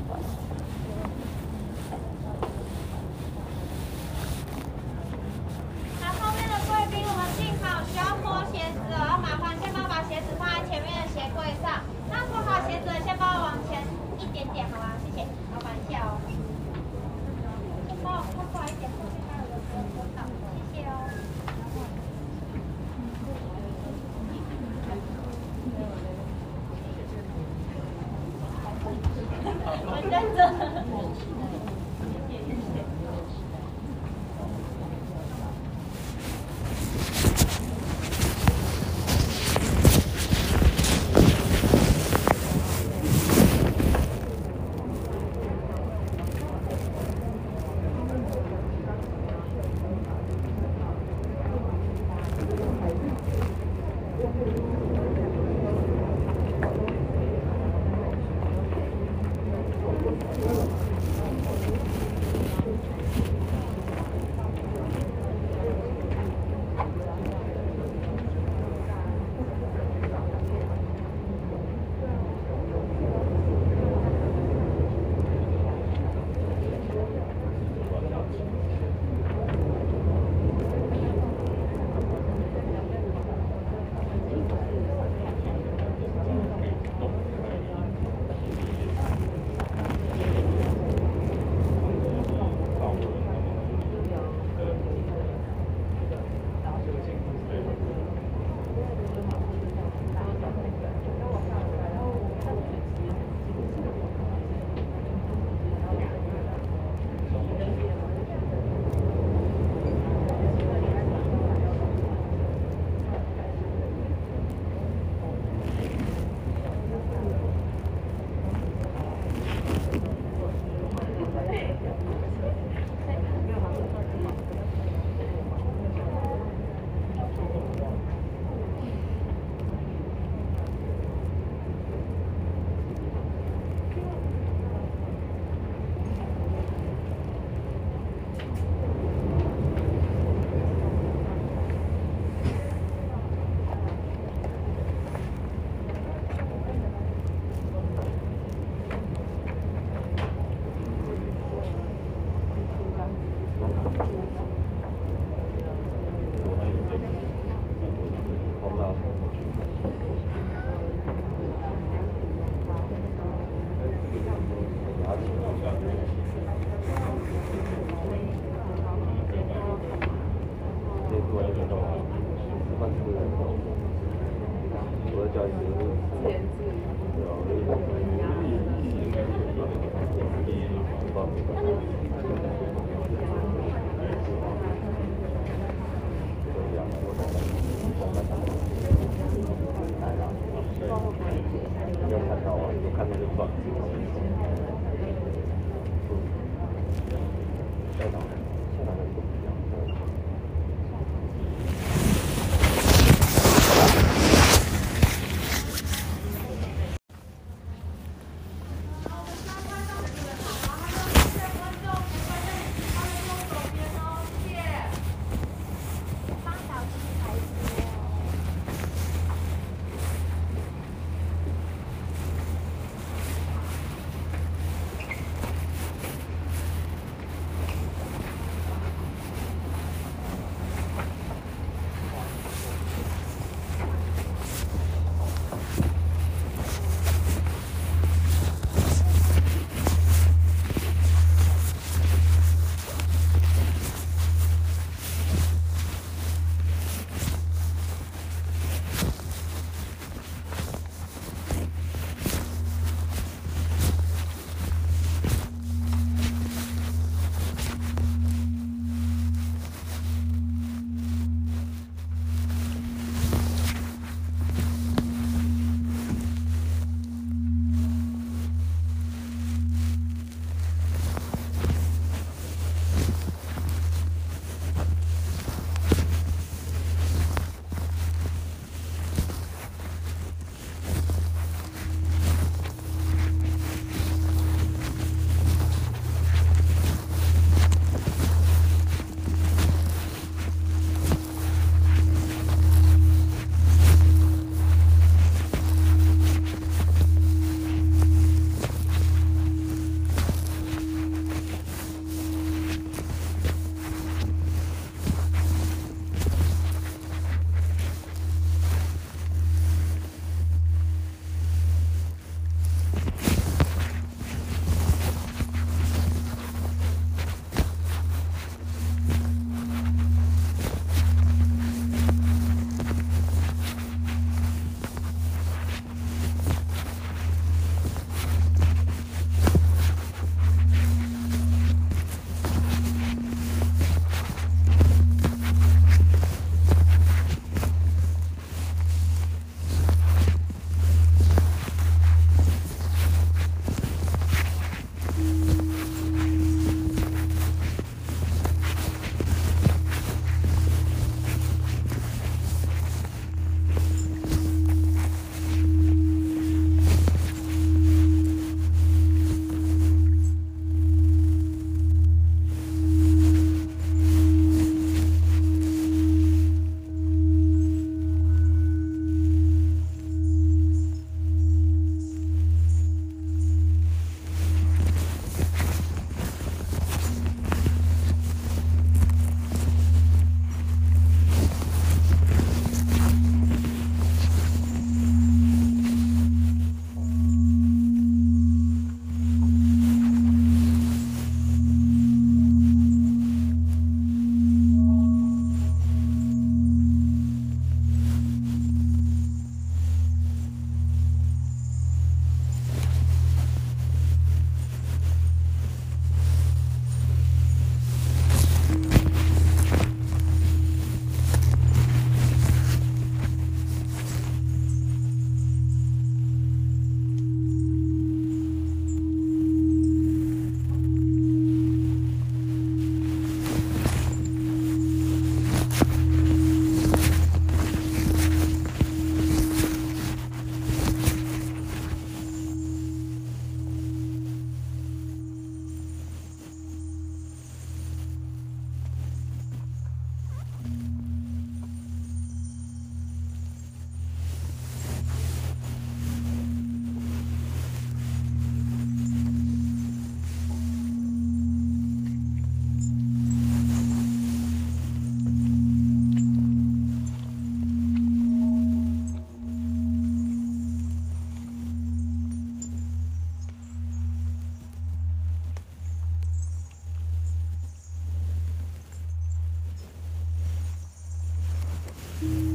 Bye. Mm-hmm.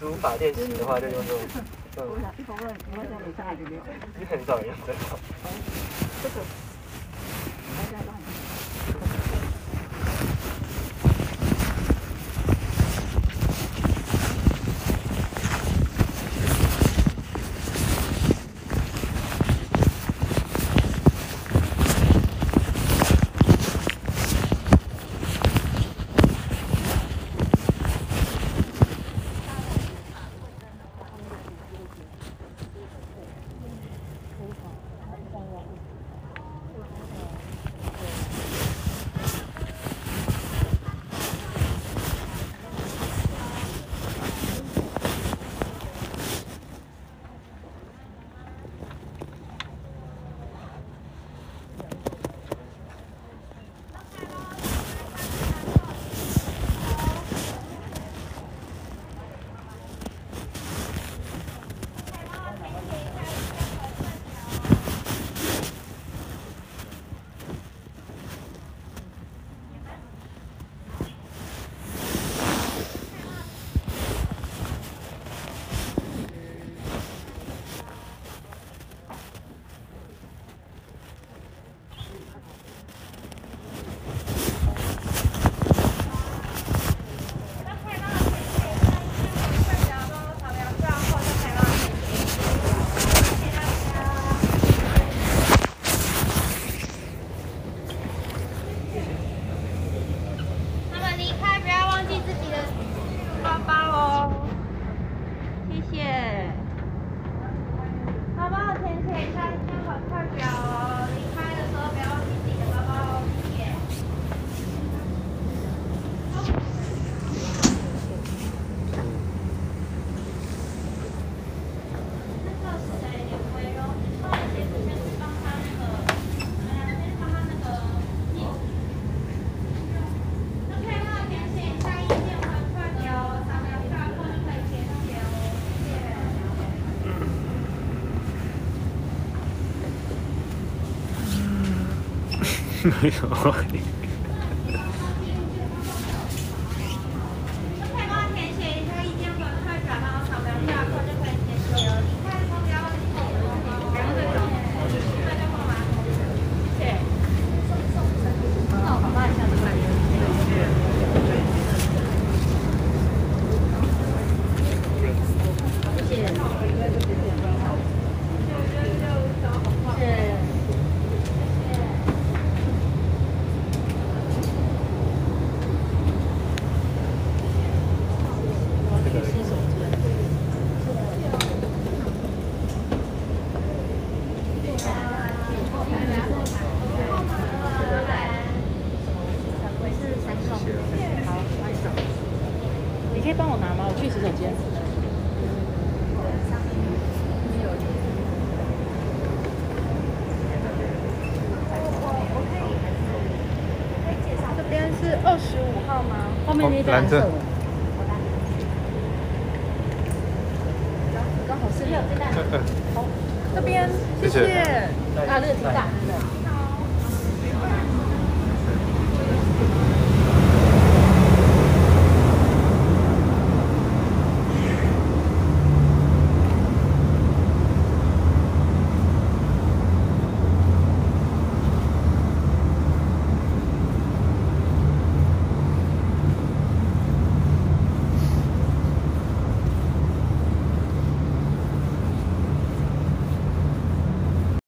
写书法练习的话，就用这种。嗯，你很少人用这种。Oi. 没有。蓝色。